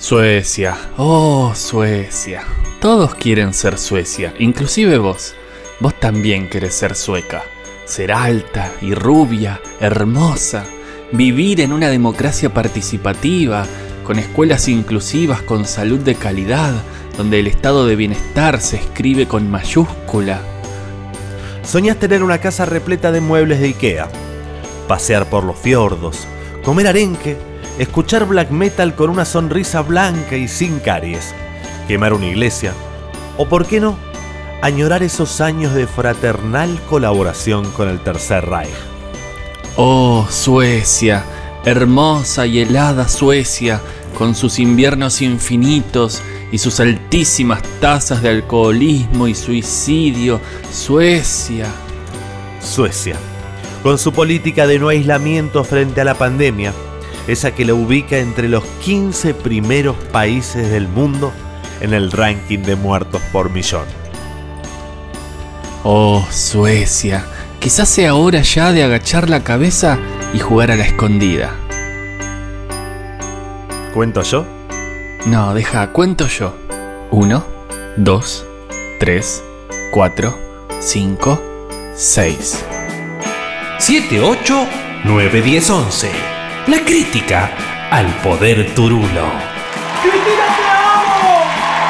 Suecia, oh Suecia. Todos quieren ser Suecia, inclusive vos. Vos también querés ser sueca. Ser alta y rubia, hermosa. Vivir en una democracia participativa, con escuelas inclusivas, con salud de calidad, donde el estado de bienestar se escribe con mayúscula. Soñás tener una casa repleta de muebles de Ikea, pasear por los fiordos, comer arenque, escuchar black metal con una sonrisa blanca y sin caries, quemar una iglesia, o por qué no, añorar esos años de fraternal colaboración con el Tercer Reich. Oh, Suecia, hermosa y helada Suecia, con sus inviernos infinitos y sus altísimas tasas de alcoholismo y suicidio, Suecia. Suecia, con su política de no aislamiento frente a la pandemia, esa que la ubica entre los 15 primeros países del mundo en el ranking de muertos por millón. Oh, Suecia, quizás sea hora ya de agachar la cabeza y jugar a la escondida. ¿Cuento yo? No, deja, cuento yo. Uno, dos, tres, cuatro, cinco, seis. 7, 8, 9, 10, 11. La crítica al poder turulo. ¡Cristina, te amo!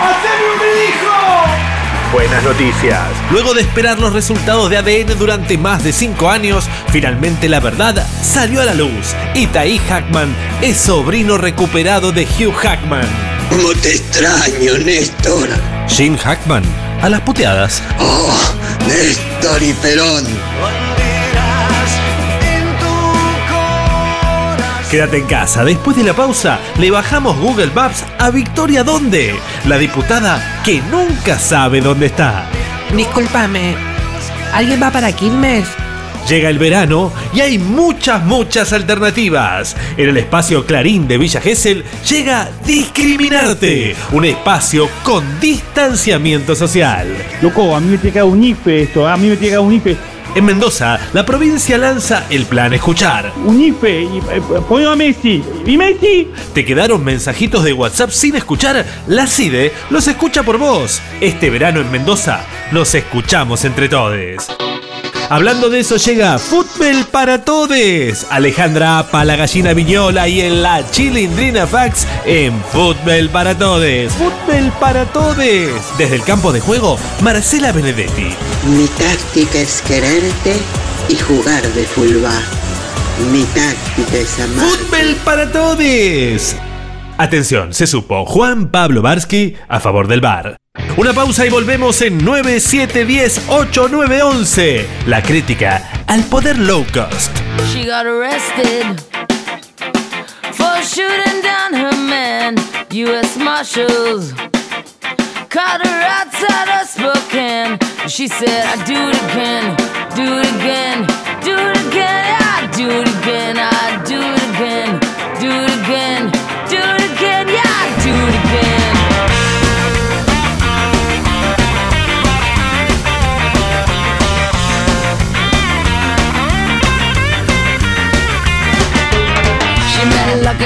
¡Haceme un hijo! Buenas noticias. Luego de esperar los resultados de ADN durante más de 5 años, finalmente la verdad salió a la luz. Itaí Hackman es sobrino recuperado de Hugh Hackman. ¿Cómo te extraño, Néstor? Jim Hackman, a las puteadas. Oh, Néstor y Perón. Quédate en casa. Después de la pausa, le bajamos Google Maps a Victoria Donde, la diputada que nunca sabe dónde está. Discúlpame, ¿alguien va para Quilmes? Llega el verano y hay muchas, muchas alternativas. En el espacio Clarín de Villa Gesell llega Discriminarte, un espacio con distanciamiento social. Loco, a mí me tiene que dar un IFE esto, a mí me tiene que dar un IFE. En Mendoza, la provincia lanza el plan Escuchar. Un IFE, y, eh, a Messi. ¿Y Messi? ¿Te quedaron mensajitos de WhatsApp sin escuchar? La CIDE los escucha por vos. Este verano en Mendoza nos escuchamos entre todos. Hablando de eso llega Fútbol para Todes. Alejandra Apa, la gallina viñola y en la chilindrina fax en Fútbol para Todes. Fútbol para Todes. Desde el campo de juego, Marcela Benedetti. Mi táctica es quererte y jugar de fullback. Mi táctica es amar. Fútbol para Todes. Atención, se supo Juan Pablo Barsky a favor del bar. Una pausa y volvemos en 9, 7, 10, 8, 9, 11. La crítica al poder low cost. She got arrested for shooting down her man. U.S. Marshals caught her outside of Spokane. She said, I do it again, do it again, do it again, I do it again, I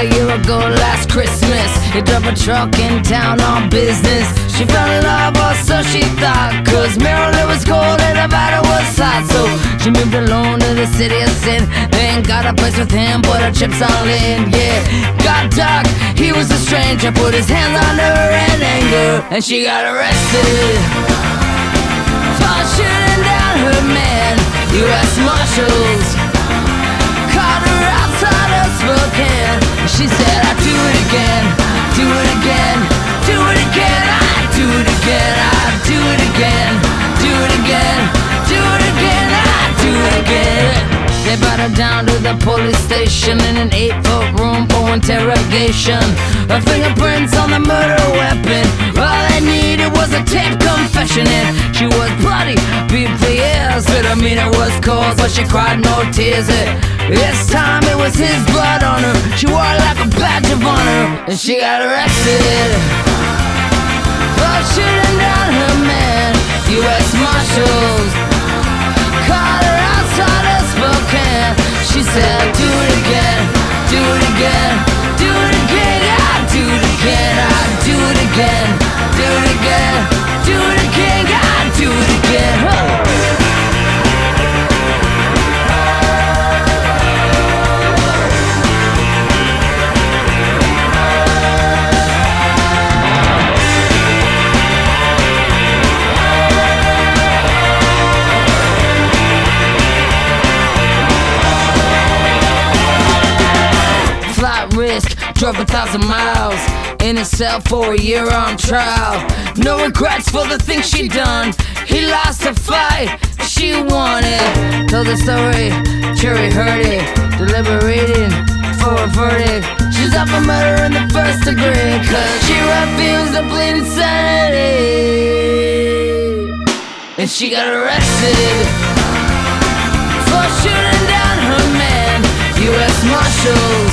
a year ago last Christmas. He drove a truck in town on business. She fell in love, or so she thought. Cause Maryland was cold and Nevada was hot. So she moved alone to the city of sin. Then got a place with him, put her chips all in. Yeah, got dark, he was a stranger. Put his hands on her in anger. And she got arrested. For shooting down her man. U.S. Marshals down to the police station in an eight foot room for interrogation. Her fingerprints on the murder weapon. All they needed was a tape confession, and she was bloody, beat for years. Her demeanor was cold, but she cried no tears. It, this time it was his blood on her. She wore it like a badge of honor, and she got arrested oh, for shooting down her man. U.S. Marshals do it again, do it again, do it again, I do it again, do it again, do it again. Drove a thousand miles in a cell for a year on trial. No regrets for the things she done. He lost a fight, she won it. Told the story, jury heard it, deliberating for a verdict. She's up for murder in the first degree, cause she refused to plead insanity. And she got arrested for shooting down her man. U.S. Marshals